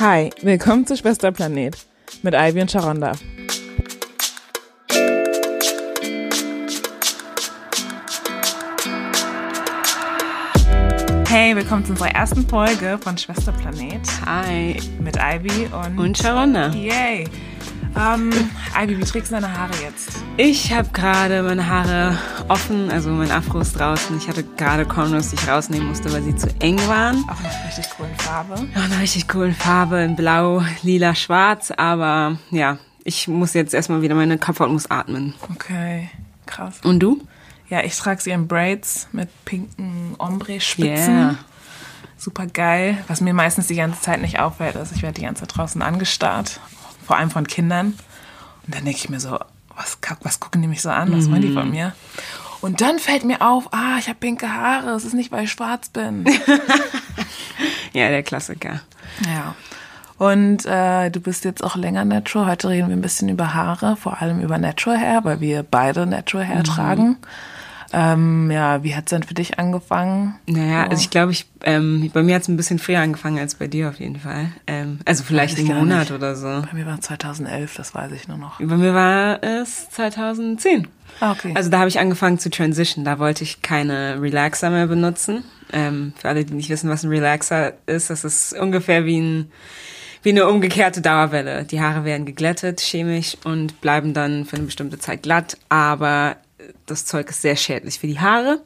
Hi, willkommen zu Schwesterplanet mit Ivy und Sharonda. Hey, willkommen zu unserer ersten Folge von Schwesterplanet Hi. mit Ivy und, Und Sharonda. Yay. Ähm, Ivy, wie trägst du deine Haare jetzt? Ich habe gerade meine Haare offen, also mein Afro ist draußen. Ich hatte gerade Cornrows, die ich rausnehmen musste, weil sie zu eng waren. Auch in einer richtig coolen Farbe. Noch eine richtig coolen Farbe in blau, lila, schwarz, aber ja, ich muss jetzt erstmal wieder meine Kopfhaut muss atmen. Okay, krass. Und du? Ja, ich trage sie in Braids mit pinken Ombre-Spitzen. Yeah. Super geil. Was mir meistens die ganze Zeit nicht auffällt, ist, ich werde die ganze Zeit draußen angestarrt. Vor allem von Kindern. Und dann denke ich mir so, was, was gucken die mich so an? Was wollen die von mir? Und dann fällt mir auf, ah, ich habe pinke Haare. Es ist nicht, weil ich schwarz bin. Ja, der Klassiker. ja. Und äh, du bist jetzt auch länger Natural. Heute reden wir ein bisschen über Haare, vor allem über Natural Hair, weil wir beide Natural Hair tragen. Ähm, ja, wie hat's denn für dich angefangen? Naja, So. also ich glaube, ich, ähm, bei mir hat es ein bisschen früher angefangen als bei dir auf jeden Fall. Ähm, also vielleicht einen Monat nicht. oder so. Bei mir war es 2011, das weiß ich nur noch. Bei mir war es 2010. Ah, okay. Also da habe ich angefangen zu transition. Da wollte ich keine Relaxer mehr benutzen. Ähm, für alle, die nicht wissen, was ein Relaxer ist, das ist ungefähr wie, ein, wie eine umgekehrte Dauerwelle. Die Haare werden geglättet chemisch und bleiben dann für eine bestimmte Zeit glatt, aber das Zeug ist sehr schädlich für die Haare.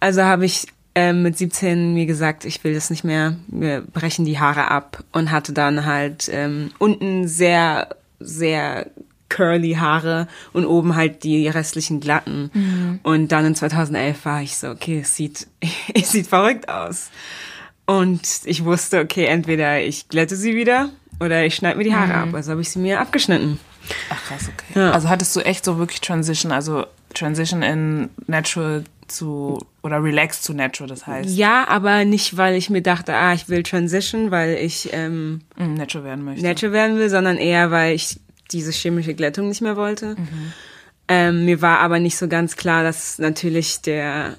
Also habe ich ähm, mit 17 mir gesagt, ich will das nicht mehr, wir brechen die Haare ab und hatte dann halt ähm, unten sehr, sehr curly Haare und oben halt die restlichen glatten. Und dann in 2011 war ich so, okay, es sieht, es sieht verrückt aus. Und ich wusste, okay, entweder ich glätte sie wieder oder ich schneide mir die Haare ab. Also habe ich sie mir abgeschnitten. Ach krass, okay. Ja. Also hattest du echt so wirklich Transition, also Transition in Natural zu oder Relax zu Natural, das heißt Ja, aber nicht, weil ich mir dachte, ah, ich will transition, weil ich ähm, mm, Natural werden möchte. natural werden will, sondern eher, weil ich diese chemische Glättung nicht mehr wollte. Ähm, mir war aber nicht so ganz klar, dass natürlich der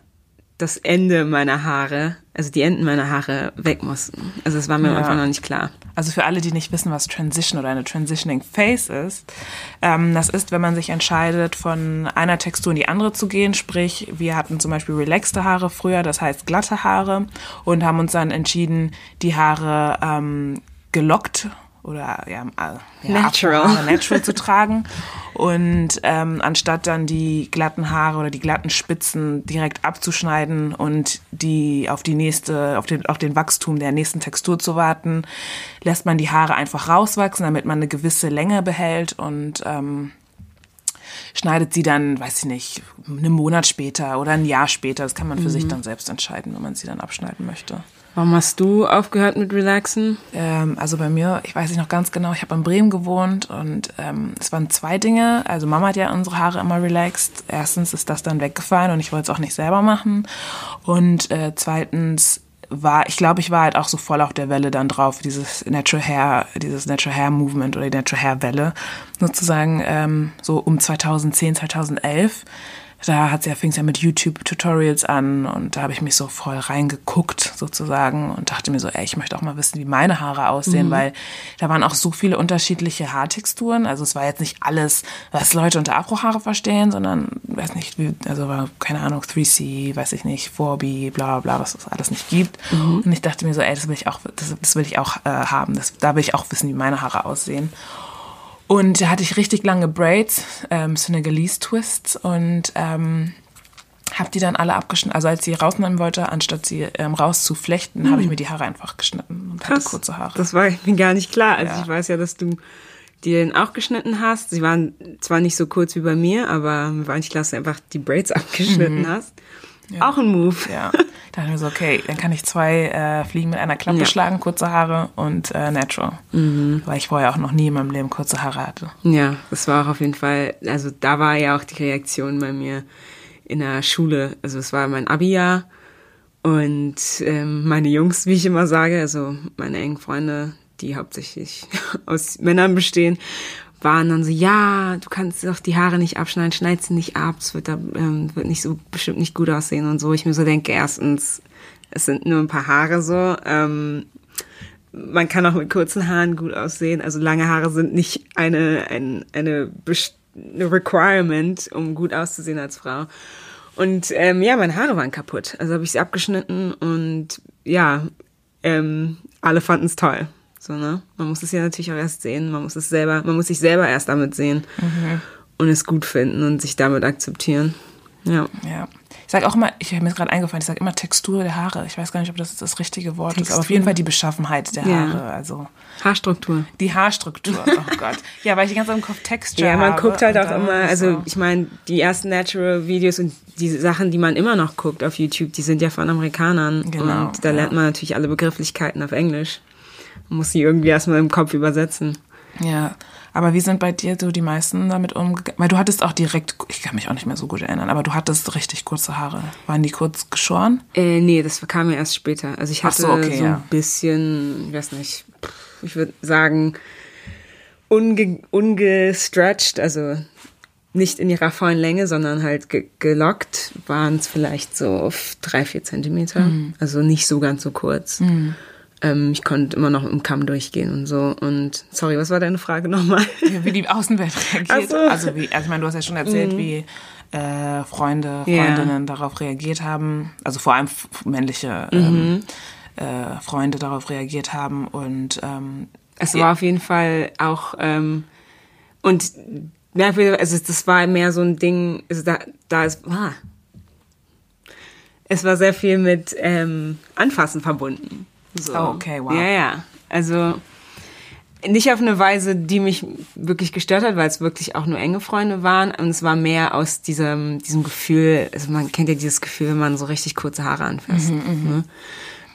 das Ende meiner Haare, also die Enden meiner Haare weg mussten. Also es war mir Ja. einfach noch nicht klar. Also für alle, die nicht wissen, was Transition oder eine Transitioning Phase ist, ähm, das ist, wenn man sich entscheidet, von einer Textur in die andere zu gehen. Sprich, wir hatten zum Beispiel relaxte Haare früher, das heißt glatte Haare, und haben uns dann entschieden, die Haare ähm, gelockt oder ja, ja Natural. Afrohaare natural zu tragen und ähm, anstatt dann die glatten Haare oder die glatten Spitzen direkt abzuschneiden und die auf die nächste auf den auf den Wachstum der nächsten Textur zu warten, lässt man die Haare einfach rauswachsen, damit man eine gewisse Länge behält und ähm, schneidet sie dann, weiß ich nicht, einen Monat später oder ein Jahr später. Das kann man für sich dann selbst entscheiden, wenn man sie dann abschneiden möchte. Warum hast du aufgehört mit Relaxen? Ähm, also bei mir, ich weiß nicht noch ganz genau, ich habe in Bremen gewohnt und ähm, es waren zwei Dinge. Also Mama hat ja unsere Haare immer relaxed. Erstens ist das dann weggefallen und ich wollte es auch nicht selber machen. Und äh, zweitens war, ich glaube, ich war halt auch so voll auf der Welle dann drauf, dieses Natural Hair, dieses Natural Hair Movement oder die Natural Hair Welle, sozusagen ähm, so um 2010, 2011. Da hat's ja, fing es ja mit YouTube-Tutorials an und da habe ich mich so voll reingeguckt sozusagen und dachte mir so, ey, ich möchte auch mal wissen, wie meine Haare aussehen, weil da waren auch so viele unterschiedliche Haartexturen. Also es war jetzt nicht alles, was Leute unter Afrohaare verstehen, sondern weiß nicht, wie, also war, keine Ahnung, 3C, weiß ich nicht, 4B, bla bla, was es alles nicht gibt. Und ich dachte mir so, ey, das will ich auch, das, das will ich auch äh, haben. Das, da will ich auch wissen, wie meine Haare aussehen. Und da hatte ich richtig lange Braids, ähm, Senegalese Twists und ähm, habe die dann alle abgeschnitten. Also als ich sie rausnehmen wollte, anstatt sie ähm, rauszuflechten, habe ich mir die Haare einfach geschnitten und hatte kurze Haare. Das war mir gar nicht klar. Also Ja. ich weiß ja, dass du die den auch geschnitten hast. Sie waren zwar nicht so kurz wie bei mir, aber mir war nicht klar, dass du einfach die Braids abgeschnitten hast. Auch ein Move. Mhm. ja, da dachte ich mir so, okay, dann kann ich zwei äh, Fliegen mit einer Klappe Ja. schlagen, kurze Haare und äh, natural. Weil ich vorher auch noch nie in meinem Leben kurze Haare hatte. Ja, das war auch auf jeden Fall, also da war ja auch die Reaktion bei mir in der Schule. Also es war mein Abi-Jahr und ähm, meine Jungs, wie ich immer sage, also meine engen Freunde, die hauptsächlich aus Männern bestehen, waren dann so, ja, du kannst doch die Haare nicht abschneiden, schneid sie nicht ab, es wird da ähm, wird nicht so bestimmt nicht gut aussehen und so. Ich mir so denke, erstens, es sind nur ein paar Haare so. Ähm, man kann auch mit kurzen Haaren gut aussehen. Also lange Haare sind nicht eine, ein, eine, eine Requirement, um gut auszusehen als Frau. Und ähm, ja, meine Haare waren kaputt. Also habe ich sie abgeschnitten und ja, ähm, alle fanden es toll. So, ne? Man muss es ja natürlich auch erst sehen. Man muss es selber, man muss sich selber erst damit sehen mhm. und es gut finden und sich damit akzeptieren. Ja. Ja. Ich sage auch immer, ich habe mir gerade eingefallen, ich sage immer Textur der Haare. Ich weiß gar nicht, ob das das richtige Wort Textur. ist, aber auf jeden Fall die Beschaffenheit der Haare. Ja. Also Haarstruktur. Die Haarstruktur, oh Gott. Ja, weil ich die ganze Zeit im Kopf Texture Ja, man habe guckt halt auch immer, also so. ich meine, die ersten Natural-Videos und die Sachen, die man immer noch guckt auf YouTube, die sind ja von Amerikanern. Genau. Und da ja. lernt man natürlich alle Begrifflichkeiten auf Englisch. Man muss sie irgendwie erstmal im Kopf übersetzen. Ja, aber wie sind bei dir so die meisten damit umgegangen? Weil du hattest auch direkt, ich kann mich auch nicht mehr so gut erinnern, aber du hattest richtig kurze Haare. Waren die kurz geschoren? Äh, nee, das kam ja erst später. Also ich hatte so, okay, so, ein ja. bisschen, ich weiß nicht, ich würde sagen, unge, ungestretched, also nicht in ihrer vollen Länge, sondern halt ge gelockt, waren es vielleicht so auf drei, vier Zentimeter. Mhm. Also nicht so ganz so kurz. Mhm. Ähm, ich konnte immer noch im Kamm durchgehen und so. Und sorry, was war deine Frage nochmal? Ja, wie die Außenwelt reagiert. So. Also wie, also ich meine, du hast ja schon erzählt, mhm. wie äh, Freunde, Freundinnen yeah. darauf reagiert haben. Also vor allem männliche ähm, mhm. äh, Freunde darauf reagiert haben. Und ähm, es war auf jeden Fall auch ähm, und ja, also das war mehr so ein Ding, also da, da ist, ah, es war sehr viel mit ähm, Anfassen verbunden. So. Oh, okay, wow. Ja, ja. Also nicht auf eine Weise, die mich wirklich gestört hat, weil es wirklich auch nur enge Freunde waren. Und es war mehr aus diesem, diesem Gefühl, also man kennt ja dieses Gefühl, wenn man so richtig kurze Haare anfasst. Mhm, mhm. ne?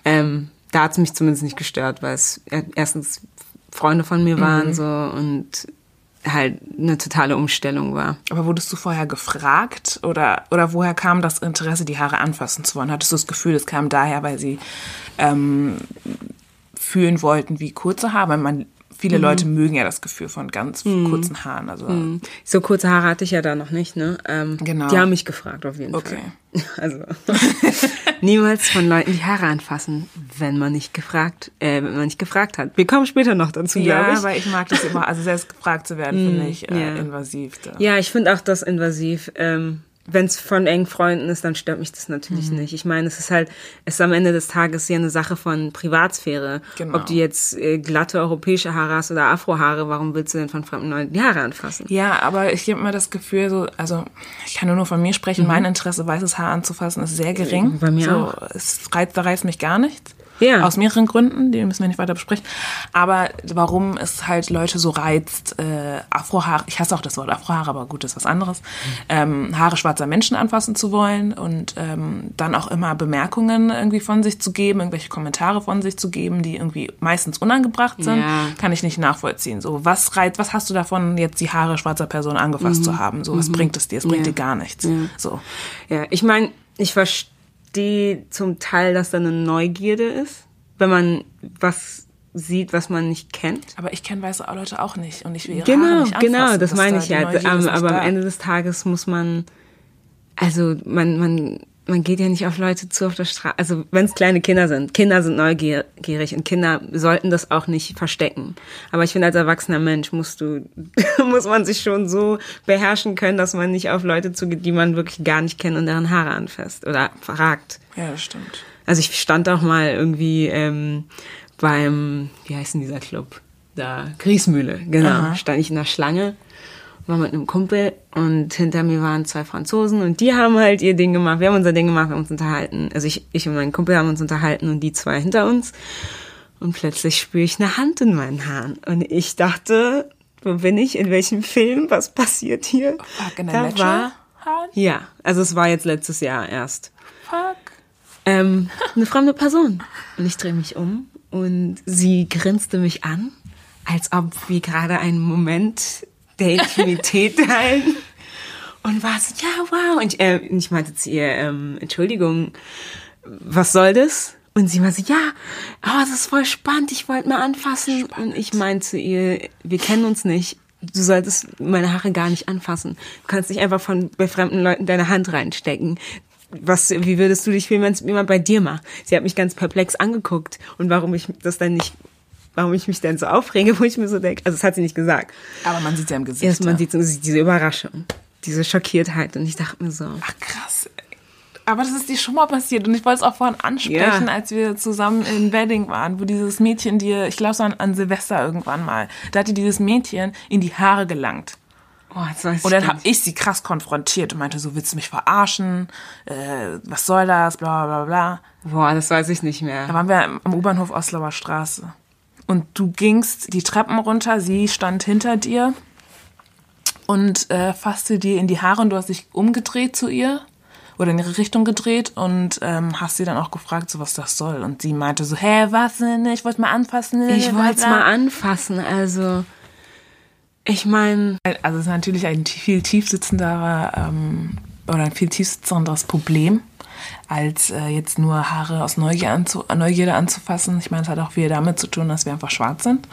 ähm, da hat es mich zumindest nicht gestört, weil es erstens Freunde von mir waren mhm. so und halt eine totale Umstellung war. Aber wurdest du vorher gefragt oder, oder woher kam das Interesse, die Haare anfassen zu wollen? Hattest du das Gefühl, es kam daher, weil sie ähm, fühlen wollten, wie kurze Haare? Man viele mhm. Leute mögen ja das Gefühl von ganz mhm. kurzen Haaren. Also mhm. so kurze Haare hatte ich ja da noch nicht, ne? Ähm, genau. Die haben mich gefragt auf jeden okay. Fall. Also niemals von Leuten die Haare anfassen, wenn man nicht gefragt, äh, wenn man nicht gefragt hat. Wir kommen später noch dazu, ja, glaube ich. Ja, weil ich mag das immer, also selbst gefragt zu werden, finde mhm. ich äh, ja. invasiv. Da. Ja, ich finde auch das invasiv. Ähm, wenn es von engen Freunden ist, dann stört mich das natürlich mhm. nicht. Ich meine, es ist halt, es ist am Ende des Tages ja eine Sache von Privatsphäre. Genau. Ob du jetzt äh, glatte europäische Haare hast oder Afrohaare, warum willst du denn von fremden Leuten die Haare anfassen? Ja, aber ich habe immer das Gefühl, so, also ich kann nur von mir sprechen, mhm. mein Interesse, weißes Haar anzufassen, ist sehr gering. Bei mir so, auch. Es reizt, da reizt mich gar nichts. Ja. Aus mehreren Gründen, die müssen wir nicht weiter besprechen. Aber warum es halt Leute so reizt, äh, Afrohaare, ich hasse auch das Wort Afrohaare, aber gut, das ist was anderes, ähm, Haare schwarzer Menschen anfassen zu wollen und ähm, dann auch immer Bemerkungen irgendwie von sich zu geben, irgendwelche Kommentare von sich zu geben, die irgendwie meistens unangebracht sind, ja. kann ich nicht nachvollziehen. So, was reizt, was hast du davon, jetzt die Haare schwarzer Person angefasst mhm. zu haben? So, was mhm. bringt es dir? Es bringt ja. dir gar nichts. Ja. So. Ja, ich meine, ich verstehe verstehe zum Teil, dass da eine Neugierde ist, wenn man was sieht, was man nicht kennt. Aber ich kenne weiße Leute auch nicht und ich will ihre genau, Haare nicht Genau, genau, das meine ich ja. Aber, aber am Ende des Tages muss man, also man, man man geht ja nicht auf Leute zu auf der Straße. Also wenn es kleine Kinder sind, Kinder sind neugierig und Kinder sollten das auch nicht verstecken. Aber ich finde, als erwachsener Mensch musst du, muss man sich schon so beherrschen können, dass man nicht auf Leute zugeht, die man wirklich gar nicht kennt und deren Haare anfasst oder fragt. Ja, das stimmt. Also ich stand auch mal irgendwie ähm, beim, wie heißt denn dieser Club? Da, Griesmühle, genau. Aha. Stand ich in der Schlange war mit einem Kumpel und hinter mir waren zwei Franzosen und die haben halt ihr Ding gemacht. Wir haben unser Ding gemacht, wir haben uns unterhalten. Also ich, ich und mein Kumpel haben uns unterhalten und die zwei hinter uns. Und plötzlich spüre ich eine Hand in meinen Haaren. Und ich dachte, wo bin ich? In welchem Film? Was passiert hier? Fuck, in der da war, Ja, also es war jetzt letztes Jahr erst. Fuck. Ähm, eine fremde Person. Und ich drehe mich um und sie grinste mich an, als ob wir gerade einen Moment der Intimität teilen. Und war so, ja, wow. Und ich, äh, ich meinte zu ihr, ähm, Entschuldigung, was soll das? Und sie war so, ja, oh, das ist voll spannend, ich wollte mal anfassen. Spannend. Und ich meinte zu ihr, wir kennen uns nicht. Du solltest meine Haare gar nicht anfassen. Du kannst nicht einfach von bei fremden Leuten deine Hand reinstecken. Was, wie würdest du dich fühlen, wenn es jemand bei dir macht? Sie hat mich ganz perplex angeguckt und warum ich das dann nicht warum ich mich denn so aufrege, wo ich mir so denke, also das hat sie nicht gesagt. Aber man sieht ja im Gesicht. Erst man sieht diese Überraschung, diese Schockiertheit und ich dachte mir so, Ach krass. Aber das ist dir schon mal passiert und ich wollte es auch vorhin ansprechen, Ja. als wir zusammen in Wedding waren, wo dieses Mädchen dir, ich glaube so an, an Silvester irgendwann mal, da hat dir dieses Mädchen in die Haare gelangt. oh, Und dann habe ich sie krass konfrontiert und meinte so, willst du mich verarschen? Äh, was soll das? Bla bla bla. Boah, das weiß ich nicht Da mehr. waren wir am U-Bahnhof Oslauer Straße. Und du gingst die Treppen runter, sie stand hinter dir und äh, fasste dir in die Haare und du hast dich umgedreht zu ihr oder in ihre Richtung gedreht und ähm, hast sie dann auch gefragt, so was das soll. Und sie meinte so, hä, was denn? Ich wollte mal anfassen. Ich wollte es mal anfassen, also ich meine, Also es ist natürlich ein viel tiefsitzenderer ähm, oder ein viel tiefsitzenderes Problem, als äh, jetzt nur Haare aus Neugier anzu Neugierde anzufassen. Ich meine, es hat auch viel damit zu tun, dass wir einfach schwarz sind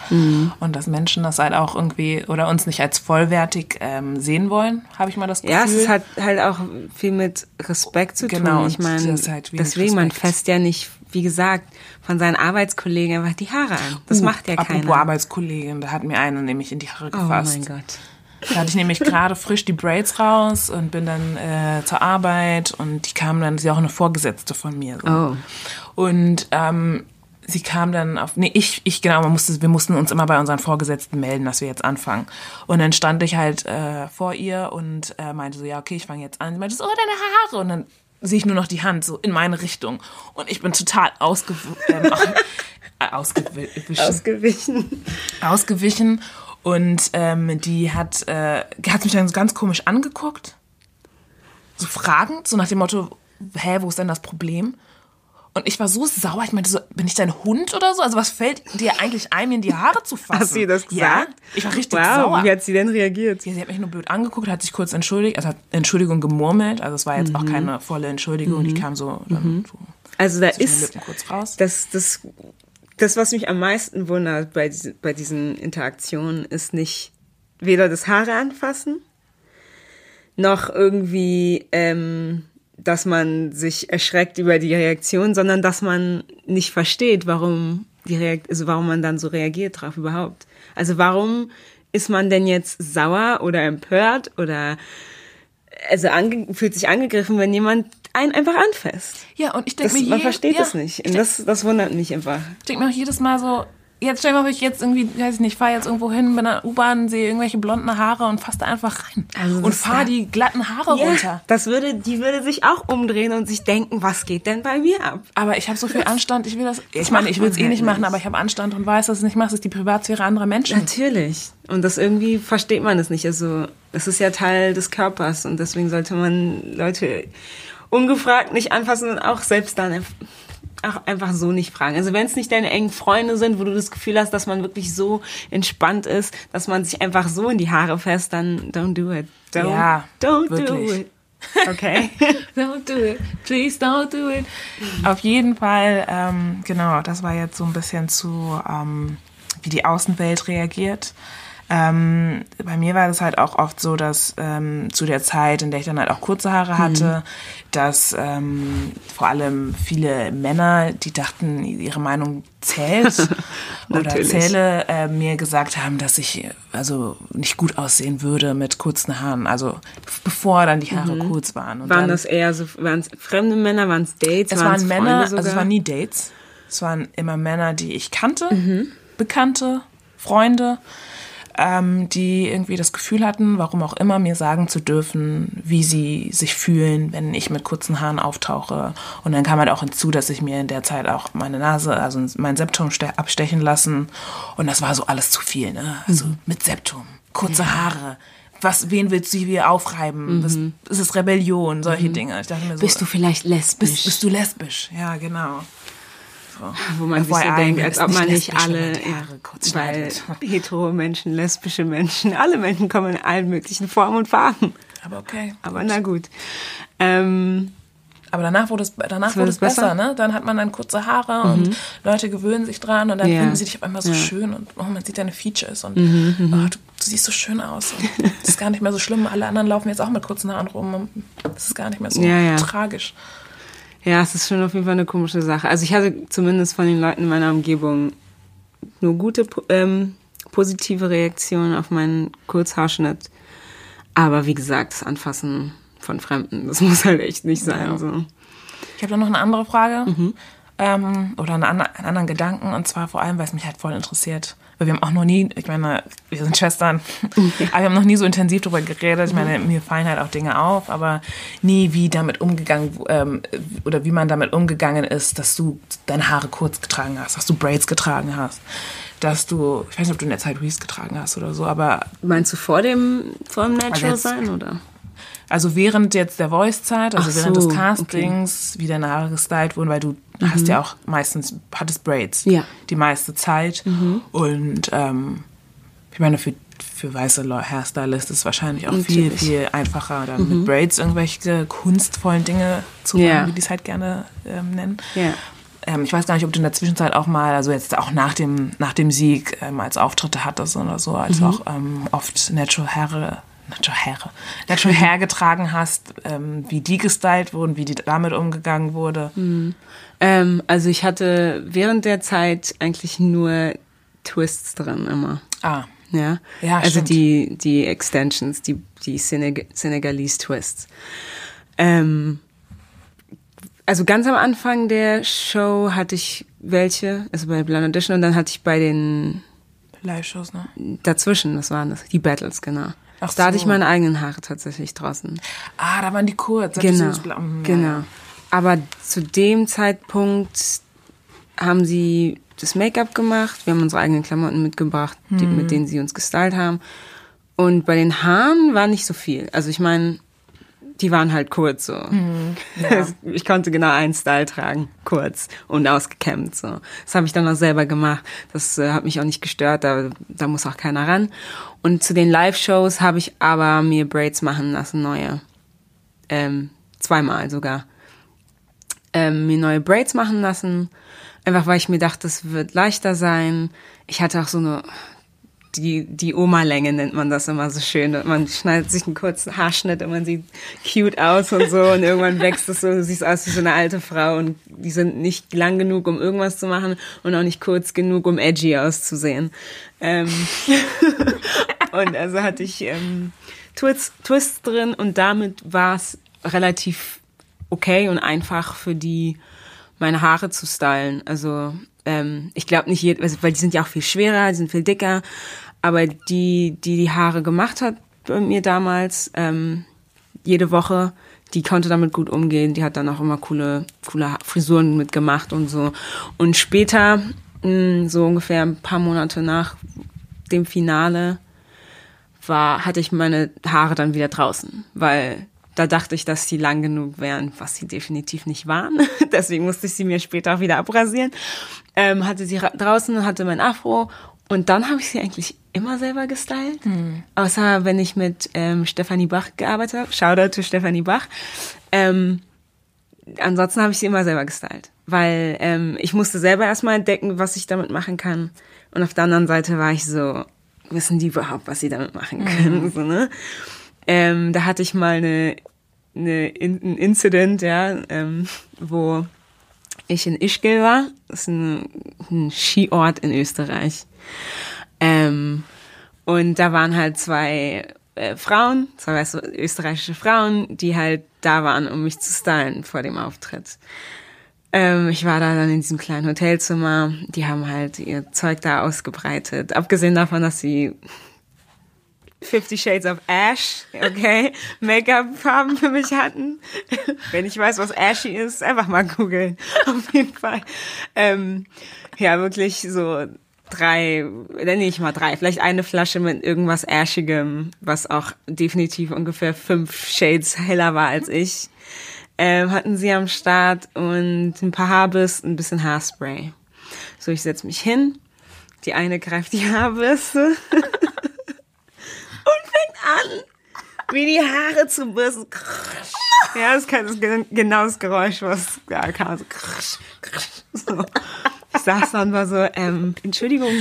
und dass Menschen das halt auch irgendwie oder uns nicht als vollwertig ähm, sehen wollen, habe ich mal das Gefühl. ja, es hat halt auch viel mit Respekt zu Genau, tun. Ich meine, halt deswegen, man fasst ja nicht, wie gesagt, von seinen Arbeitskollegen einfach die Haare an. Das Uh, macht ja Apropos keiner. Arbeitskollegin, da hat mir eine nämlich in die Haare Oh gefasst. mein Gott. Da hatte ich nämlich gerade frisch die Braids raus und bin dann äh, zur Arbeit und die kam dann, sie ist auch eine Vorgesetzte von mir. So. Oh. Und ähm, sie kam dann auf, nee, ich, ich genau, man musste, wir mussten uns immer bei unseren Vorgesetzten melden, dass wir jetzt anfangen. Und dann stand ich halt äh, vor ihr und äh, meinte so, ja, okay, ich fange jetzt an. Sie meinte so, oh, deine Haare. Und dann sehe ich nur noch die Hand so in meine Richtung. Und ich bin total ausgew äh, ausgewichen Ausgewichen. ausgewichen und ähm, die hat, äh, hat mich dann so ganz komisch angeguckt. So fragend, so nach dem Motto, hä, wo ist denn das Problem? Und ich war so sauer, ich meinte so, bin ich dein Hund oder so? Also was fällt dir eigentlich ein, mir in die Haare zu fassen? Hast du ihr das Ja, gesagt? ich war richtig wow, sauer. Wie hat sie denn reagiert? Ja, sie hat mich nur blöd angeguckt, hat sich kurz entschuldigt, also hat Entschuldigung gemurmelt, also es war jetzt auch keine volle Entschuldigung, die kam so, dann so Also da ist das, das, das, was mich am meisten wundert bei, diesen- bei diesen Interaktionen, ist nicht weder das Haare anfassen, noch irgendwie, ähm, dass man sich erschreckt über die Reaktion, sondern dass man nicht versteht, warum die Reakt also warum man dann so reagiert drauf überhaupt. Also warum ist man denn jetzt sauer oder empört oder also fühlt sich angegriffen, wenn jemand einen einfach anfasst? Ja, und ich denke mir, man je- versteht ja, das nicht. ich Und das, das wundert mich einfach. Ich denke mir auch jedes Mal so, jetzt stell mal, ob ich jetzt irgendwie, weiß ich nicht, fahre jetzt irgendwo hin, bin in der U-Bahn, sehe irgendwelche blonden Haare und fasse da einfach rein. Also und fahre die glatten Haare runter. das würde, die würde sich auch umdrehen und sich denken, was geht denn bei mir ab? Aber ich habe so viel Anstand, ich will das, ich meine, ich will es eh man nicht halt machen, aber ich habe Anstand und weiß, dass ich es nicht mache, das ist die Privatsphäre anderer Menschen. Natürlich. Und das irgendwie versteht man es nicht. Also, das ist ja Teil des Körpers und deswegen sollte man Leute ungefragt nicht anfassen und auch selbst dann auch einfach so nicht fragen. Also wenn es nicht deine engen Freunde sind, wo du das Gefühl hast, dass man wirklich so entspannt ist, dass man sich einfach so in die Haare fässt, dann don't do it. Don't, Ja, don't do it. Okay. Don't do it, please don't do it. Auf jeden Fall, ähm, genau, das war jetzt so ein bisschen zu, ähm, wie die Außenwelt reagiert. Ähm, bei mir war das halt auch oft so, dass ähm, zu der Zeit, in der ich dann halt auch kurze Haare hatte, dass ähm, vor allem viele Männer, die dachten, ihre Meinung zählt oder zähle, äh, mir gesagt haben, dass ich also nicht gut aussehen würde mit kurzen Haaren. Also bevor dann die Haare kurz waren. Und Waren dann, das eher so, waren es fremde Männer, waren es Dates, es waren Männer, also es waren nie Dates. Es waren immer Männer, die ich kannte, Mhm. Bekannte, Freunde, ähm, die irgendwie das Gefühl hatten, warum auch immer, mir sagen zu dürfen, wie sie sich fühlen, wenn ich mit kurzen Haaren auftauche. Und dann kam halt auch hinzu, dass ich mir in der Zeit auch meine Nase, also mein Septum ste- abstechen lassen. Und das war so alles zu viel, ne? Also Mhm. mit Septum, kurze Haare. Was, wen willst du hier aufreiben? Was, ist es Rebellion? Solche Dinge. Ich dachte mir so, Mhm. Bist du vielleicht lesbisch? bist, bist du lesbisch? Ja, genau. Wo man sich so denkt, man als ist ob man nicht alle, die Haare kurz weil schneidet. hetero Menschen, lesbische Menschen, alle Menschen kommen in allen möglichen Formen und Farben. Aber okay. Aber na gut. Ähm, Aber danach wurde es, danach wurde es es besser, besser? Mhm. ne? Dann hat man dann kurze Haare und Leute gewöhnen sich dran und dann Ja. finden sie dich auf einmal so Ja. Mhm, schön und oh, man sieht deine Features und oh, du, du siehst so schön aus. Und das ist gar nicht mehr so schlimm. Alle anderen laufen jetzt auch mit kurzen Haaren rum. und Das ist gar nicht mehr so Ja, ja. tragisch. Ja, es ist schon auf jeden Fall eine komische Sache. Also ich hatte zumindest von den Leuten in meiner Umgebung nur gute ähm, positive Reaktionen auf meinen Kurzhaarschnitt. Aber wie gesagt, das Anfassen von Fremden, das muss halt echt nicht sein. Ja. So. Ich habe da noch eine andere Frage Mhm. ähm, oder einen anderen Gedanken und zwar vor allem, weil es mich halt voll interessiert. Weil wir haben auch noch nie, ich meine, wir sind Schwestern, aber wir haben noch nie so intensiv darüber geredet. Ich meine, mir fallen halt auch Dinge auf, aber nie wie damit umgegangen ähm, oder wie man damit umgegangen ist, dass du deine Haare kurz getragen hast, dass du Braids getragen hast, dass du, ich weiß nicht, ob du in der Zeit Weaves getragen hast oder so, aber Meinst du vor dem, vor dem Natural jetzt- sein, oder? Also während jetzt der Voice-Zeit, also Ach während so, des Castings, wie deine Haare gestylt wurden, weil du hast ja auch meistens, hattest Braids Ja. die meiste Zeit. Und ähm, ich meine, für, für weiße Hairstylists ist es wahrscheinlich auch viel, Natürlich. viel einfacher, dann mit Braids irgendwelche kunstvollen Dinge zu machen, Ja. wie die es halt gerne ähm, nennen. Ja. Ähm, ich weiß gar nicht, ob du in der Zwischenzeit auch mal, also jetzt auch nach dem, nach dem Sieg, ähm, als Auftritte hattest oder so, als auch ähm, oft Natural Hair, Natural Hair, Natural Hair getragen hast, ähm, wie die gestylt wurden, wie die damit umgegangen wurde. Ähm, also ich hatte während der Zeit eigentlich nur Twists drin immer. Ah, Ja, Ja, also stimmt. die, die Extensions, die, die Seneg Senegalese Twists. Ähm, also ganz am Anfang der Show hatte ich welche, also bei Blonde Edition, und dann hatte ich bei den Live-Shows, ne? dazwischen, was waren das? Die Battles, genau. Ach da hatte so. ich meine eigenen Haare tatsächlich draußen. Ah, da waren die kurz. Genau, ja. genau. Aber zu dem Zeitpunkt haben sie das Make-up gemacht. Wir haben unsere eigenen Klamotten mitgebracht, die, Mhm. mit denen sie uns gestylt haben. Und bei den Haaren war nicht so viel. Also ich meine, die waren halt kurz so. Mhm. ja. Ich konnte genau einen Style tragen, kurz und ausgekämmt so. Das habe ich dann auch selber gemacht. Das äh, hat mich auch nicht gestört, da, da muss auch keiner ran. Und zu den Live-Shows habe ich aber mir Braids machen lassen, neue. Ähm, zweimal sogar. Ähm, mir neue Braids machen lassen. Einfach weil ich mir dachte, das wird leichter sein. Ich hatte auch so eine, die, die Oma-Länge nennt man das immer so schön. Man schneidet sich einen kurzen Haarschnitt und man sieht cute aus und so und irgendwann wächst es so, du siehst aus wie so eine alte Frau und die sind nicht lang genug, um irgendwas zu machen und auch nicht kurz genug, um edgy auszusehen. Ähm, und also hatte ich ähm, Twists, Twists drin und damit war es relativ okay und einfach für die meine Haare zu stylen. Also ähm, ich glaube nicht, jed- also, weil die sind ja auch viel schwerer, die sind viel dicker, aber die, die die Haare gemacht hat bei mir damals, ähm, jede Woche, die konnte damit gut umgehen. Die hat dann auch immer coole, coole Frisuren mitgemacht und so. Und später, mh, so ungefähr ein paar Monate nach dem Finale, war, hatte ich meine Haare dann wieder draußen, weil da dachte ich, dass sie lang genug wären, was sie definitiv nicht waren. Deswegen musste ich sie mir später auch wieder abrasieren. Ähm, hatte sie ra- draußen, hatte mein Afro und dann habe ich sie eigentlich immer selber gestylt. Außer wenn ich mit ähm, Stefanie Bach gearbeitet habe. Shoutout to Stefanie Bach. Ähm, ansonsten habe ich sie immer selber gestylt. Weil ähm, ich musste selber erstmal entdecken, was ich damit machen kann. Und auf der anderen Seite war ich so, wissen die überhaupt, was sie damit machen können? So, ne? ähm, da hatte ich mal eine, eine In ein Incident, ja, ähm, wo ich in Ischgl war. Das ist ein, ein Skiort in Österreich. Ähm, und da waren halt zwei äh, Frauen, zwei weißt du, österreichische Frauen, die halt da waren, um mich zu stylen vor dem Auftritt. Ähm, ich war da dann in diesem kleinen Hotelzimmer. Die haben halt ihr Zeug da ausgebreitet. Abgesehen davon, dass sie Fifty Shades of Ash, okay, Make-up-Farben für mich hatten. Wenn ich weiß, was Ashy ist, einfach mal googeln. Auf jeden Fall. Ähm, ja, wirklich so drei, nenne ich mal drei, vielleicht eine Flasche mit irgendwas Ashigem, was auch definitiv ungefähr fünf Shades heller war als ich. Ähm, hatten sie am Start und ein paar Haarbürsten, ein bisschen Haarspray. So, ich setze mich hin. Die eine greift die Haarbürste an, wie die Haare zu bürsten. Ja, das ist kein- genau das Geräusch, was da kam. So. So. Ich saß dann war so, ähm, Entschuldigung,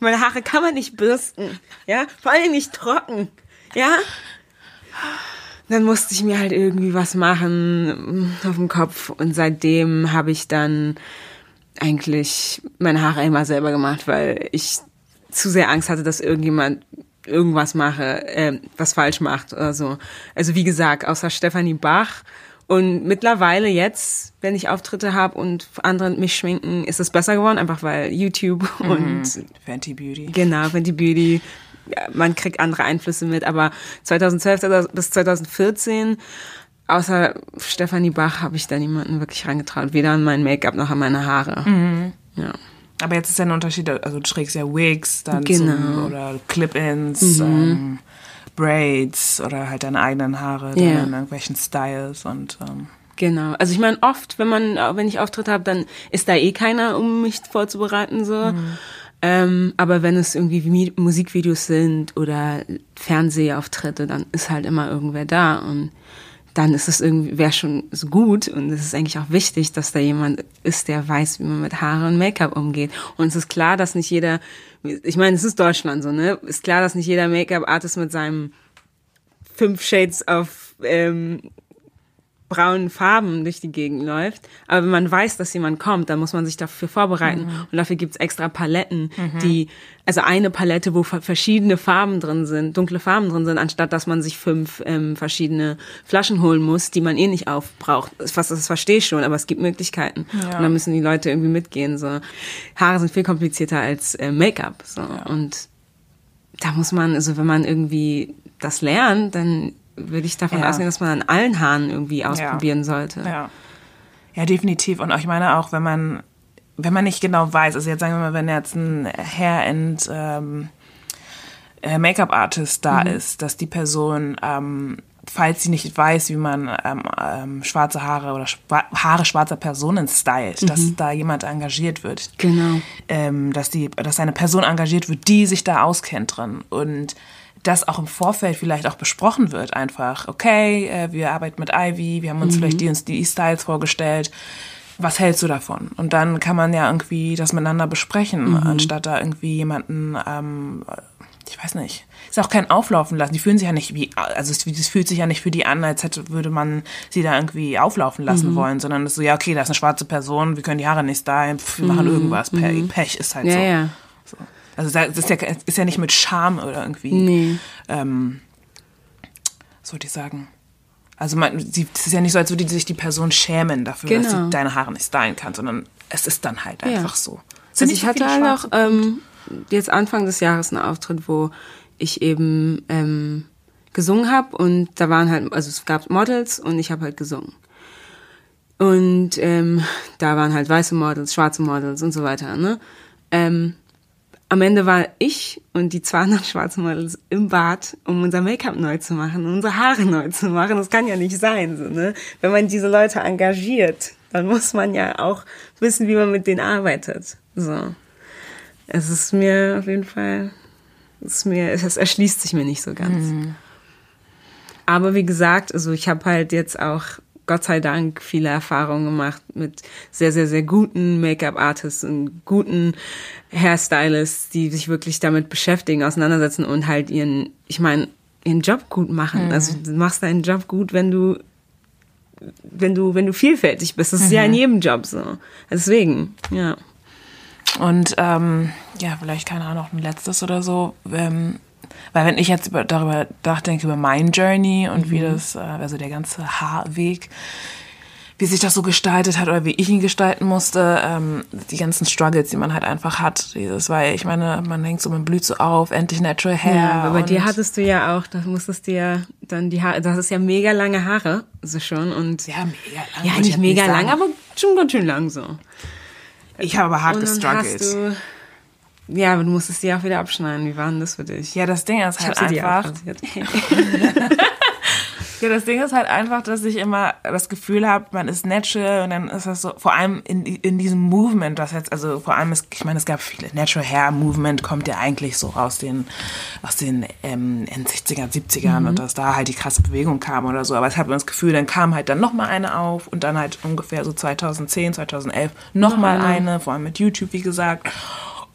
meine Haare kann man nicht bürsten. Ja, vor allem nicht trocken. Ja, dann musste ich mir halt irgendwie was machen auf dem Kopf und seitdem habe ich dann eigentlich meine Haare immer selber gemacht, weil ich zu sehr Angst hatte, dass irgendjemand irgendwas mache, äh, was falsch macht oder so. Also wie gesagt, außer Stephanie Bach und mittlerweile jetzt, wenn ich Auftritte habe und andere mich schminken, ist es besser geworden, einfach weil YouTube mhm. und Fenty Beauty. Genau, Fenty Beauty. Ja, man kriegt andere Einflüsse mit, aber 2012 bis 2014 außer Stephanie Bach habe ich da niemanden wirklich reingetraut. Weder an mein Make-up noch an meine Haare. Mhm. Ja. Aber jetzt ist ja ein Unterschied, also du trägst ja Wigs dann genau. zum, oder Clip-Ins, mhm. ähm, Braids oder halt deine eigenen Haare, dann yeah. in irgendwelchen Styles und ähm. Genau. Also ich meine, oft, wenn man, wenn ich Auftritt habe, dann ist da eh keiner, um mich vorzubereiten so. Mhm. Ähm, aber wenn es irgendwie Musikvideos sind oder Fernsehauftritte, dann ist halt immer irgendwer da und dann ist es irgendwie, wäre schon so gut und es ist eigentlich auch wichtig, dass da jemand ist, der weiß, wie man mit Haare und Make-up umgeht. Und es ist klar, dass nicht jeder, ich meine, es ist Deutschland so, ne? Ist klar, dass nicht jeder Make-up-Artist mit seinem fünf Shades of ähm, braunen Farben durch die Gegend läuft. Aber wenn man weiß, dass jemand kommt, dann muss man sich dafür vorbereiten. Mhm. Und dafür gibt's extra Paletten, mhm. die, also eine Palette, wo verschiedene Farben drin sind, dunkle Farben drin sind, anstatt dass man sich fünf ähm, verschiedene Flaschen holen muss, die man eh nicht aufbraucht. Das, das verstehe ich schon, aber es gibt Möglichkeiten. Ja. Und da müssen die Leute irgendwie mitgehen. So. Haare sind viel komplizierter als äh, Make-up. So. Ja. Und da muss man, also wenn man irgendwie das lernt, dann würde ich davon ja. ausgehen, dass man an allen Haaren irgendwie ausprobieren ja. sollte. Ja. ja, definitiv. Und ich meine auch, wenn man, wenn man nicht genau weiß, also jetzt sagen wir mal, wenn jetzt ein Hair and ähm, äh, Make-up-Artist da mhm. ist, dass die Person ähm, falls sie nicht weiß, wie man ähm, ähm, schwarze Haare oder Schwa Haare schwarzer Personen stylt, mhm. dass da jemand engagiert wird. Genau. Ähm, dass die, dass eine Person engagiert wird, die sich da auskennt drin. Und dass auch im Vorfeld vielleicht auch besprochen wird, einfach, okay, äh, wir arbeiten mit Ivy, wir haben uns mhm. vielleicht die die Styles vorgestellt. Was hältst du davon? Und dann kann man ja irgendwie das miteinander besprechen, mhm. anstatt da irgendwie jemanden, ähm, ich weiß nicht, ist auch kein Auflaufen lassen. Die fühlen sich ja nicht wie, also es, es fühlt sich ja nicht für die an, als hätte, würde man sie da irgendwie auflaufen lassen mhm. wollen, sondern es ist so, ja, okay, da ist eine schwarze Person, wir können die Haare nicht stylen, pf, wir machen mhm. irgendwas, Pech, mhm. Pech ist halt ja, so. Ja. So. Also das ist ja, ist ja nicht mit Scham oder irgendwie. Nee. Ähm, was wollte ich sagen? Also man, sie, es ist ja nicht so, als würde sich die Person schämen dafür, genau. dass sie deine Haare nicht stylen kann, sondern es ist dann halt einfach ja. so. Also ich hatte halt auch ähm, jetzt Anfang des Jahres einen Auftritt, wo ich eben ähm, gesungen habe und da waren halt, also es gab Models und ich habe halt gesungen. Und ähm, da waren halt weiße Models, schwarze Models und so weiter. Ne? Ähm, am Ende war ich und die zwei anderen schwarzen Models im Bad, um unser Make-up neu zu machen, unsere Haare neu zu machen. Das kann ja nicht sein, so, ne? Wenn man diese Leute engagiert, dann muss man ja auch wissen, wie man mit denen arbeitet. So. Es ist mir auf jeden Fall, es ist mir, es erschließt sich mir nicht so ganz. Mhm. Aber wie gesagt, also ich habe halt jetzt auch Gott sei Dank viele Erfahrungen gemacht mit sehr, sehr, sehr guten Make-up-Artists und guten Hairstylists, die sich wirklich damit beschäftigen, auseinandersetzen und halt ihren, ich meine, ihren Job gut machen. Mhm. Also du machst deinen Job gut, wenn du wenn du wenn du vielfältig bist. Das ist mhm. ja in mhm. jedem Job so. Deswegen, ja. Und ähm, ja, vielleicht keine Ahnung, noch ein letztes oder so. Ähm, weil wenn ich jetzt über, darüber nachdenke, über mein Journey und mhm. wie das, äh, also der ganze Haarweg, wie sich das so gestaltet hat oder wie ich ihn gestalten musste, ähm, die ganzen Struggles, die man halt einfach hat. Dieses, weil ich meine, man hängt so, man blüht so auf, endlich Natural Hair. Ja, aber bei dir hattest du ja auch, da musstest du ja dann die Haare, das ist ja mega lange Haare, so schon und. Ja, mega lang. Ja, nicht mega lang, aber schon ganz schön lang so. Ich habe aber hart gestruggelt. Ja, aber du musstest die auch wieder abschneiden. Wie war denn das für dich? Ja, das Ding ist halt einfach. ja, das Ding ist halt einfach, dass ich immer das Gefühl habe, man ist natural und dann ist das so, vor allem in, in diesem Movement, das jetzt, also vor allem ist, ich meine, es gab viele, Natural Hair Movement kommt ja eigentlich so aus den, aus den ähm, 60er, 70ern mhm. und dass da halt die krasse Bewegung kam oder so. Aber ich habe das Gefühl, dann kam halt dann nochmal eine auf und dann halt ungefähr so 2010, 2011 nochmal noch eine, vor allem mit YouTube, wie gesagt.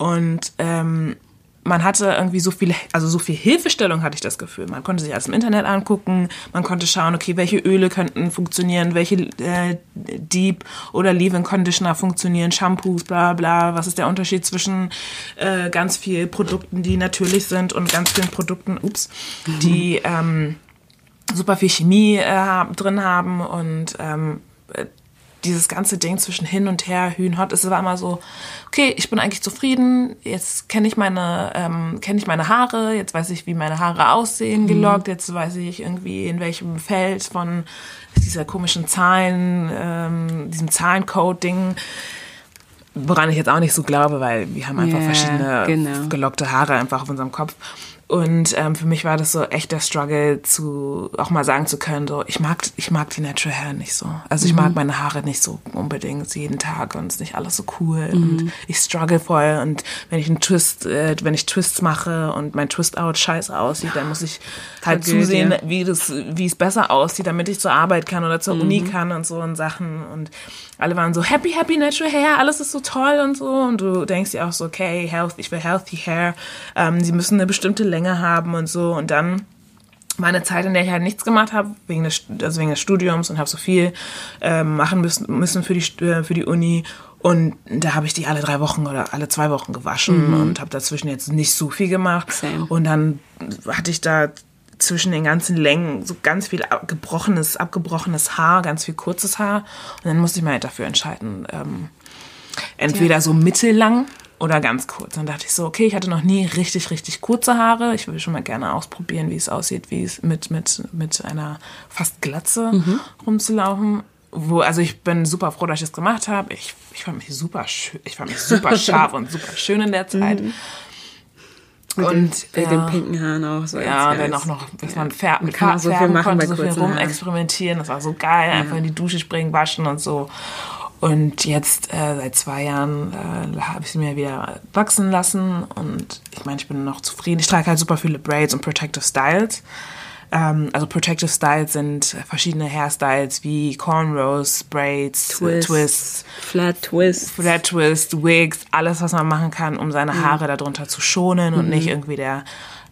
Und ähm, man hatte irgendwie so viele, also so viel Hilfestellung hatte ich das Gefühl. Man konnte sich alles im Internet angucken, man konnte schauen, okay, welche Öle könnten funktionieren, welche äh, Deep oder Leave-In Conditioner funktionieren, Shampoos, bla bla. Was ist der Unterschied zwischen äh, ganz viel Produkten, die natürlich sind und ganz vielen Produkten, ups, die ähm, super viel Chemie äh, drin haben und ähm, dieses ganze Ding zwischen hin und her, Hühn, Hot, es war immer so, okay, ich bin eigentlich zufrieden, jetzt kenne ich meine, ähm, kenne ich meine Haare, jetzt weiß ich, wie meine Haare aussehen, mhm. jetzt weiß ich irgendwie, in welchem Feld von dieser komischen Zahlen, ähm, diesem Zahlencode-Ding, woran ich jetzt auch nicht so glaube, weil wir haben einfach yeah, verschiedene genau. gelockte Haare einfach auf unserem Kopf. Und ähm, für mich war das so echt der Struggle, zu auch mal sagen zu können, so ich mag ich mag die Natural Hair nicht so. Also ich mhm. mag meine Haare nicht so unbedingt jeden Tag und es ist nicht alles so cool mhm. und ich struggle voll und wenn ich einen Twist, äh, wenn ich Twists mache und mein Twist Out scheiße aussieht, dann muss ich halt Vergeht, zusehen, ja. wie das wie es besser aussieht, damit ich zur Arbeit kann oder zur mhm. Uni kann und so und Sachen und alle waren so happy, happy natural hair, alles ist so toll und so. Und du denkst dir auch so, okay, health, ich will healthy hair. Ähm, sie müssen eine bestimmte Länge haben und so. Und dann war eine Zeit, in der ich halt nichts gemacht habe, wegen des, also wegen des Studiums und habe so viel ähm, machen müssen, müssen für, die, äh, für die Uni. Und da habe ich die alle drei Wochen oder alle zwei Wochen gewaschen mhm. und habe dazwischen jetzt nicht so viel gemacht. Same. Und dann hatte ich da zwischen den ganzen Längen so ganz viel gebrochenes, abgebrochenes Haar, ganz viel kurzes Haar. Und dann musste ich mir halt dafür entscheiden, ähm, entweder ja. so mittellang oder ganz kurz. Dann dachte ich so, okay, ich hatte noch nie richtig, richtig kurze Haare. Ich würde schon mal gerne ausprobieren, wie es aussieht, wie es mit, mit, mit einer fast Glatze mhm. rumzulaufen. Wo, also ich bin super froh, dass ich das gemacht habe. Ich, ich fand mich super schön, ich fand mich super scharf und super schön in der Zeit. Mhm. Mit und den, ja, den pinken Haaren auch so. Ja, dann auch noch, dass ja. man färben, man kann so viel machen konnte, so viel rumexperimentieren. Das war so geil, ja. einfach in die Dusche springen, waschen und so. Und jetzt äh, seit zwei Jahren äh, habe ich sie mir wieder wachsen lassen und ich meine, ich bin noch zufrieden. Ich trage halt super viele Braids und Protective Styles. Ähm, also Protective Styles sind verschiedene Hairstyles wie Cornrows, Braids, Twists, Twists Flat Twists, Flat Twist, Wigs, alles, was man machen kann, um seine mhm. Haare mhm. darunter zu schonen und mhm. nicht irgendwie der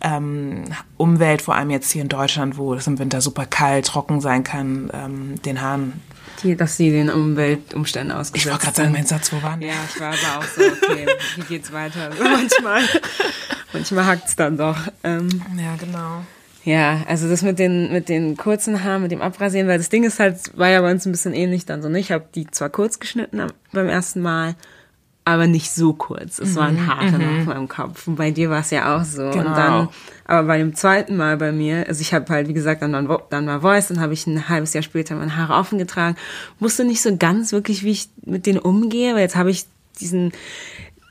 ähm, Umwelt, vor allem jetzt hier in Deutschland, wo es im Winter super kalt, trocken sein kann, ähm, den Haaren die, dass sie den Umweltumständen ausgesetzt Ich wollte gerade sagen, mein Satz, wo waren Ja, ich war aber auch so, okay, wie geht's weiter? Also manchmal, manchmal hackt's dann doch. Ähm, ja, genau. Ja, also das mit den mit den kurzen Haaren, mit dem Abrasieren, weil das Ding ist halt, war ja bei uns ein bisschen ähnlich dann so. Ne? Ich habe die zwar kurz geschnitten beim ersten Mal, aber nicht so kurz. Es mhm. waren Haare mhm. auf meinem Kopf. Und bei dir war es ja auch so. Genau. Und dann, aber bei dem zweiten Mal bei mir, also ich habe halt, wie gesagt, dann, dann Voice, dann habe ich ein halbes Jahr später meine Haare offen getragen. Wusste nicht so ganz wirklich, wie ich mit denen umgehe, weil jetzt habe ich diesen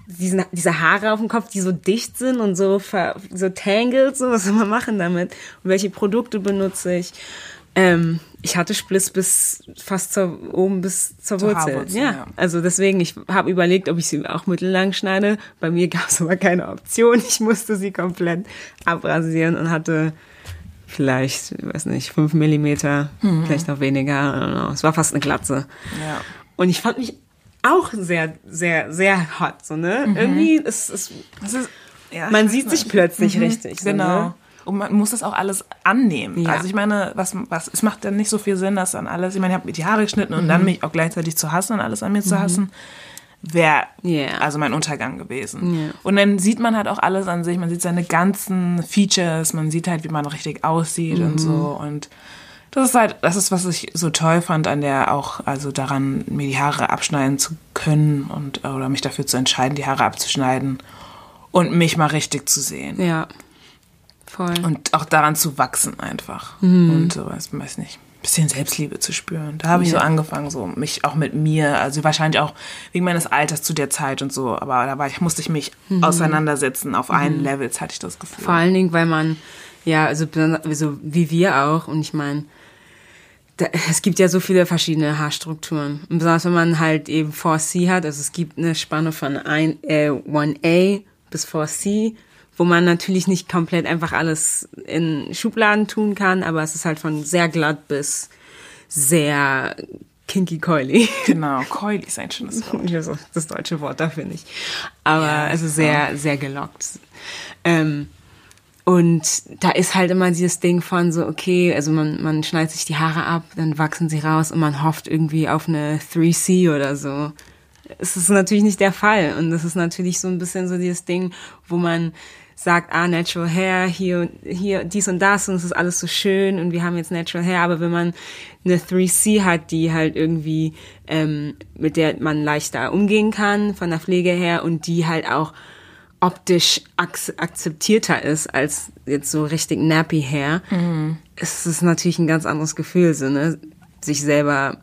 diesen, diese Haare auf dem Kopf, die so dicht sind und so, ver, so tangled, so, was soll man machen damit? Und welche Produkte benutze ich? Ähm, ich hatte Spliss bis fast zur, oben bis zur, zur Wurzel. Ja. ja. also deswegen, ich habe überlegt, ob ich sie auch mittellang schneide. Bei mir gab es aber keine Option. Ich musste sie komplett abrasieren und hatte vielleicht, ich weiß nicht, fünf Millimeter, mhm. vielleicht noch weniger. Es war fast eine Glatze. Ja. Und ich fand mich auch sehr, sehr, sehr hot, so, ne? Mhm. Irgendwie ist es, man sieht sich plötzlich mhm. richtig. So, genau. Ne? Und man muss das auch alles annehmen. Ja. Also ich meine, was, was, es macht dann nicht so viel Sinn, das dann alles, ich meine, ich habe mir die Haare geschnitten und dann mhm. mich auch gleichzeitig zu hassen und alles an mir zu mhm. hassen wäre yeah. also mein Untergang gewesen. Yeah. Und dann sieht man halt auch alles an sich, man sieht seine ganzen Features, man sieht halt, wie man richtig aussieht mhm. und so und das ist halt, das ist, was ich so toll fand an der auch, also daran, mir die Haare abschneiden zu können und oder mich dafür zu entscheiden, die Haare abzuschneiden und mich mal richtig zu sehen. Ja. Voll. Und auch daran zu wachsen einfach. Mhm. Und so, weiß, weiß nicht, ein bisschen Selbstliebe zu spüren. Da habe ich ja. so angefangen, so mich auch mit mir, also wahrscheinlich auch wegen meines Alters zu der Zeit und so, aber da war ich, musste ich mich mhm. auseinandersetzen auf mhm. allen Levels, hatte ich das Gefühl. Vor allen Dingen, weil man, ja, also so wie wir auch, und ich meine, da, es gibt ja so viele verschiedene Haarstrukturen. Und besonders wenn man halt eben 4C hat, also es gibt eine Spanne von ein, äh, 1A bis 4C, wo man natürlich nicht komplett einfach alles in Schubladen tun kann, aber es ist halt von sehr glatt bis sehr kinky coily. Genau, coily ist ein schönes Wort. Das deutsche Wort dafür nicht. Aber ja, also sehr, sehr gelockt. Ähm, und da ist halt immer dieses Ding von so, okay, also man, man schneidet sich die Haare ab, dann wachsen sie raus und man hofft irgendwie auf eine 3C oder so. Es ist natürlich nicht der Fall. Und das ist natürlich so ein bisschen so dieses Ding, wo man sagt, ah, Natural Hair, hier, hier, dies und das und es ist alles so schön und wir haben jetzt Natural Hair, aber wenn man eine 3C hat, die halt irgendwie, ähm, mit der man leichter umgehen kann, von der Pflege her und die halt auch optisch akzeptierter ist als jetzt so richtig nappy Hair, mhm. ist es natürlich ein ganz anderes Gefühl, so, ne? sich selber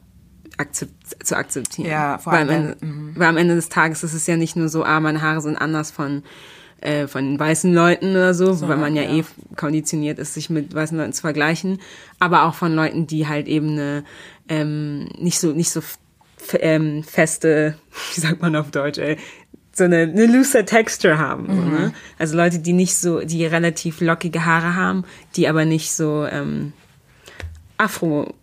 akzept zu akzeptieren. Ja, vor allem. Weil, am Ende, mhm. weil am Ende des Tages ist es ja nicht nur so, ah, meine Haare sind anders von äh, von weißen Leuten oder so, so weil man ja, ja, eh konditioniert ist, sich mit weißen Leuten zu vergleichen, aber auch von Leuten, die halt eben eine ähm, nicht so nicht so ähm, feste, wie sagt man auf Deutsch, ey, so eine, eine looser Texture haben. Mhm. So, ne? Also Leute, die nicht so, die relativ lockige Haare haben, die aber nicht so ähm, Afro.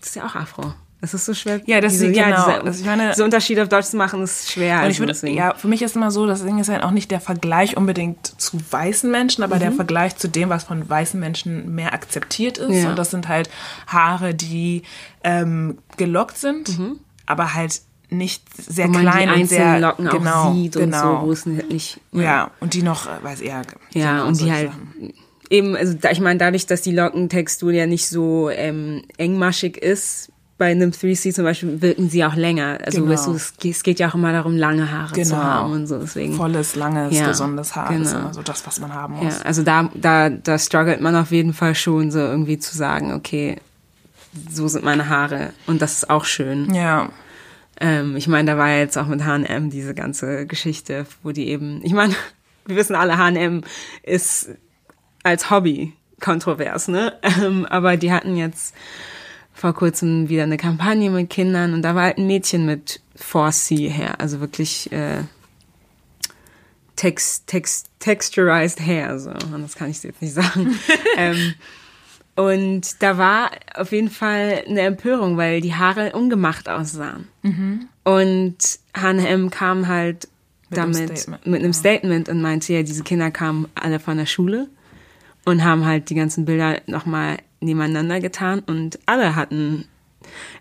Das ist ja auch Afro. Das ist so schwer. Ja, das diese, ist genau. Ja, diese, also ich meine, diese Unterschiede auf Deutsch zu machen, ist schwer. Und ich würde, ja, für mich ist immer so, das Ding ist halt auch nicht der Vergleich unbedingt zu weißen Menschen, aber mhm. der Vergleich zu dem, was von weißen Menschen mehr akzeptiert ist. Ja. Und das sind halt Haare, die ähm, gelockt sind, mhm. aber halt nicht sehr klein die und sehr Locken genau, auch sieht genau. und so, wo es nicht ja. ja. und die noch äh, weiß eher ja genau und die halt Sachen. eben also ich meine dadurch dass die Lockentextur ja nicht so ähm, engmaschig ist bei einem 3C zum Beispiel wirken sie auch länger. Also Genau. weißt du, es, geht- ja auch immer darum, lange Haare zu Genau. haben und so. Deswegen. volles langes Ja, gesundes Haar ist genau. immer so das was man haben muss Ja, also da, da, da struggelt man auf jeden Fall schon so irgendwie zu sagen, okay, so sind meine Haare und das ist auch schön. ja Ähm, ich meine, da war jetzt auch mit H&M diese ganze Geschichte, wo die eben, ich meine, wir wissen alle, H&M ist als Hobby kontrovers, ne? Ähm, aber die hatten jetzt vor kurzem wieder eine Kampagne mit Kindern und da war halt ein Mädchen mit 4C her, also wirklich äh, text, text, texturized hair, so, anders kann ich es jetzt nicht sagen. ähm, und da war auf jeden Fall eine Empörung, weil die Haare ungemacht aussahen. Und H&M kam halt Mit einem damit Statement, mit einem Statement und meinte ja, diese Kinder kamen alle von der Schule und haben halt die ganzen Bilder nochmal nebeneinander getan und alle hatten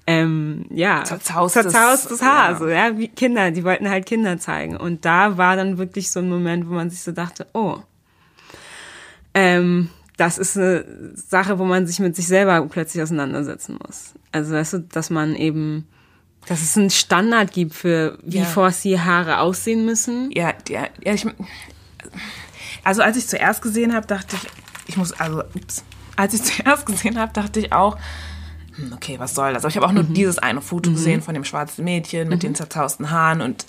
ähm, ja Zerzaustes- zerzaustes Haar, ja. so ja wie Kinder, die wollten halt Kinder zeigen und da war dann wirklich so ein Moment, wo man sich so dachte, oh, ähm, das ist eine Sache, wo man sich mit sich selber plötzlich auseinandersetzen muss. Also weißt du, dass man eben, dass es einen Standard gibt für wie Ja. 4C Haare aussehen müssen. ja ja, ja ich, also als ich zuerst gesehen habe dachte ich ich muss also ups, als ich zuerst gesehen habe dachte ich auch hm, okay was soll das aber ich habe auch nur dieses eine Foto gesehen von dem schwarzen Mädchen mit den zerzausten Haaren und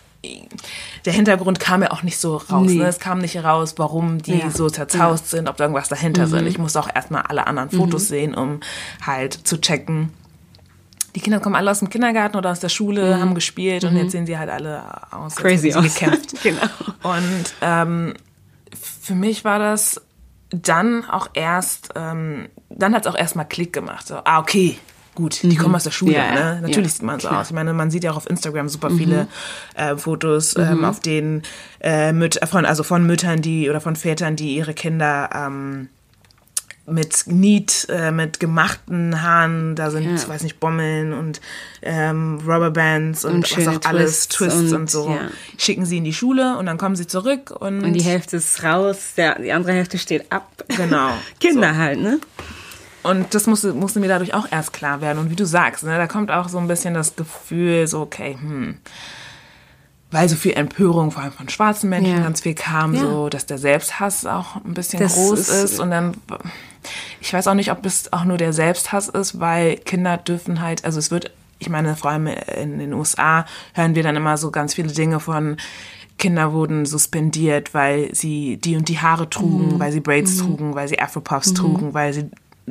der Hintergrund kam ja auch nicht so raus. Nee. Ne? Es kam nicht heraus, warum die Ja. so zerzaust sind, ob da irgendwas dahinter sind. Ich musste auch erstmal alle anderen Fotos sehen, um halt zu checken. Die Kinder kommen alle aus dem Kindergarten oder aus der Schule, haben gespielt und jetzt sehen sie halt alle aus, Crazy aus. gekämpft. genau. Und ähm, für mich war das dann auch erst, ähm, dann hat es auch erstmal Klick gemacht. So, ah, okay, gut, die kommen aus der Schule. Mhm. Ja, ne? Natürlich Ja, sieht man so klar. Mhm. aus. Ich meine, man sieht ja auch auf Instagram super viele äh, Fotos, ähm, auf denen äh, Müt von, also von Müttern, die oder von Vätern, die ihre Kinder ähm, mit Niet, äh, mit gemachten Haaren, da sind, Ja. ich weiß nicht, Bommeln und ähm, Rubberbands und, Und was auch alles, Twists Twists und, und, so. ja. Schicken sie in die Schule und dann kommen sie zurück und, Und die Hälfte ist raus, der, die andere Hälfte steht ab. Genau. Kinder halt, ne? Und das musste, musste mir dadurch auch erst klar werden. Und wie du sagst, ne, da kommt auch so ein bisschen das Gefühl, so, okay, hm, weil so viel Empörung, vor allem von schwarzen Menschen, Ja. ganz viel kam, Ja. so, dass der Selbsthass auch ein bisschen Das groß ist- ist. Und dann, ich weiß auch nicht, ob es auch nur der Selbsthass ist, weil Kinder dürfen halt, also es wird, ich meine, vor allem in den USA hören wir dann immer so ganz viele Dinge von, Kinder wurden suspendiert, weil sie die und die Haare trugen, weil sie Braids trugen, weil sie Afropuffs trugen, weil sie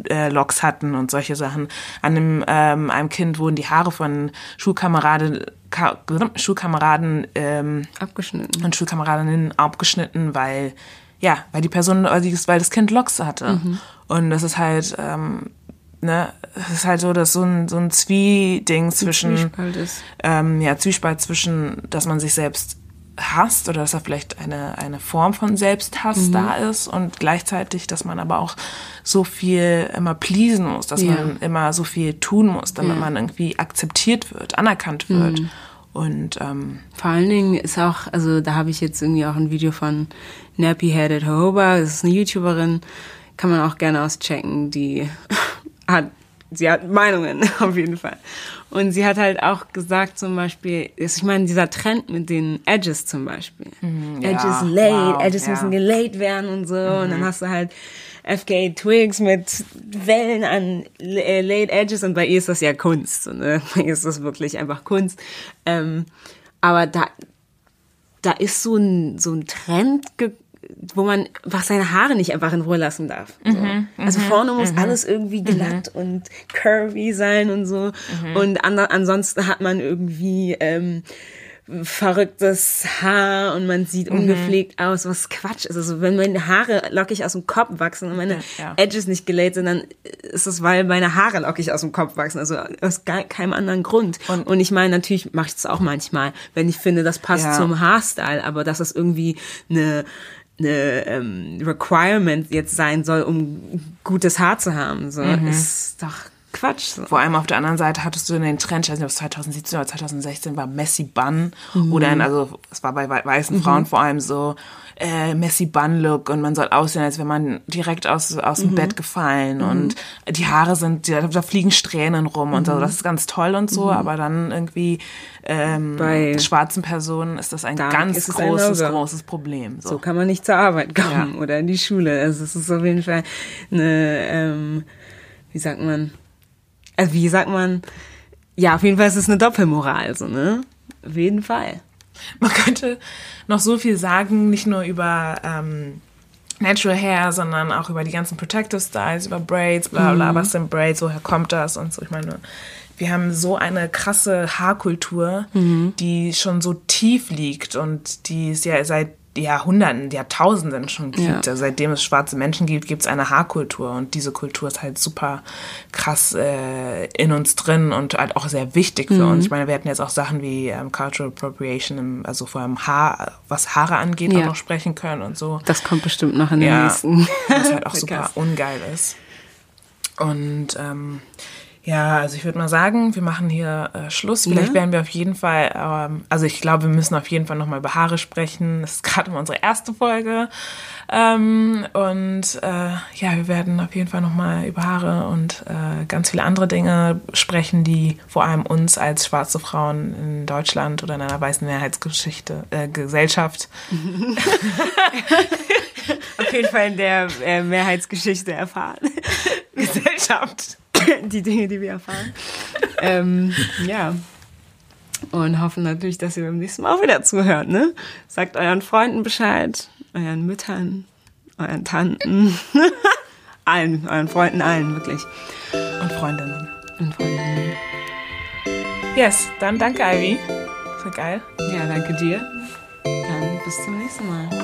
äh, Locks hatten und solche Sachen. An einem, ähm, einem Kind wurden die Haare von Schulkameraden, Ka Schulkameraden ähm, Abgeschnitten. und Schulkameradinnen abgeschnitten, weil ja, weil die Person, weil, das Kind Locks hatte. Und das ist halt ähm, ne, es ist halt so, dass so ein, so ein Zwie-Ding zwischen, Zwiespalt ist. ähm, ja, Zwiespalt zwischen, dass man sich selbst hasst oder dass da vielleicht eine, eine Form von Selbsthass da ist und gleichzeitig, dass man aber auch so viel immer pleasen muss, dass Ja. man immer so viel tun muss, damit man irgendwie akzeptiert wird, anerkannt wird. Und ähm, Vor allen Dingen ist auch, also da habe ich jetzt irgendwie auch ein Video von Nappy Headed Hoba, das ist eine YouTuberin, kann man auch gerne auschecken, die hat, sie hat Meinungen auf jeden Fall. Und sie hat halt auch gesagt zum Beispiel, ist- ich meine, dieser Trend mit den Edges zum Beispiel. ja, Edges laid, wow, Edges ja. müssen gelayed werden und so. Und dann hast du halt FK Twigs mit Wellen an äh, laid Edges und bei ihr ist das ja Kunst. Ne? Bei ihr ist das wirklich einfach Kunst. Ähm, aber da, da ist so ein, so ein Trend, ge wo man einfach seine Haare nicht einfach in Ruhe lassen darf. So. also vorne muss alles irgendwie glatt und curvy sein und so. Und an, ansonsten hat man irgendwie ähm, verrücktes Haar und man sieht ungepflegt aus, was Quatsch ist. Also wenn meine Haare lockig aus dem Kopf wachsen und meine Ja. Edges nicht gelayt sind, dann ist es, weil meine Haare lockig aus dem Kopf wachsen. Also aus gar keinem anderen Grund. Und, ich meine, natürlich mache ich das auch manchmal, wenn ich finde, das passt Ja. zum Haarstyle, aber dass es irgendwie eine eine ähm, Requirement jetzt sein soll, um gutes Haar zu haben, so ist doch Quatsch. Vor allem auf der anderen Seite hattest du den Trend, ich weiß nicht, ob es 2017 oder 2016 war, Messi Bun. Oder in, also es war bei wei- weißen Frauen vor allem so äh, Messi Bun Look und man soll aussehen, als wäre man direkt aus, aus dem Bett gefallen und die Haare sind, da, da fliegen Strähnen rum und so. Das ist ganz toll und so, aber dann irgendwie ähm, Bei- schwarzen Personen ist das ein Da ganz ein großes, No-Go. großes Problem. So. So kann man nicht zur Arbeit kommen Ja. oder in die Schule. Also es ist auf jeden Fall eine, ähm, wie sagt man, also wie sagt man, ja, auf jeden Fall ist es eine Doppelmoral, so, ne? Auf jeden Fall. Man könnte noch so viel sagen, nicht nur über ähm, Natural Hair, sondern auch über die ganzen Protective Styles, über Braids, bla bla, was sind Braids, woher kommt das und so. Ich meine, wir haben so eine krasse Haarkultur, die schon so tief liegt und die es ja seit Jahrhunderten, Jahrtausenden schon gibt. Ja. Also seitdem es schwarze Menschen gibt, gibt es eine Haarkultur und diese Kultur ist halt super krass äh, in uns drin und halt auch sehr wichtig für uns. Ich meine, wir hätten jetzt auch Sachen wie ähm, Cultural Appropriation, im, also vor allem Haar, was Haare angeht, Ja. auch noch sprechen können und so. Das kommt bestimmt noch in den Ja, nächsten. was halt auch super ungeil ist. Und ähm, ja, also ich würde mal sagen, wir machen hier äh, Schluss. Vielleicht Ja. werden wir auf jeden Fall, ähm, also ich glaube, wir müssen auf jeden Fall nochmal über Haare sprechen. Das ist gerade unsere erste Folge. Ähm, und äh, ja, wir werden auf jeden Fall nochmal über Haare und äh, ganz viele andere Dinge sprechen, die vor allem uns als schwarze Frauen in Deutschland oder in einer weißen Mehrheitsgeschichte, äh, Gesellschaft auf jeden Fall in der äh, Mehrheitsgeschichte erfahren. Gesellschaft. die Dinge, die wir erfahren. ähm, ja. Und hoffen natürlich, dass ihr beim nächsten Mal auch wieder zuhört, ne? Sagt euren Freunden Bescheid, euren Müttern, euren Tanten, allen, euren Freunden, allen, wirklich. Und Freundinnen. Und Freundinnen. Yes, dann danke, Ivy. Das war geil. Ja, danke dir. Dann bis zum nächsten Mal.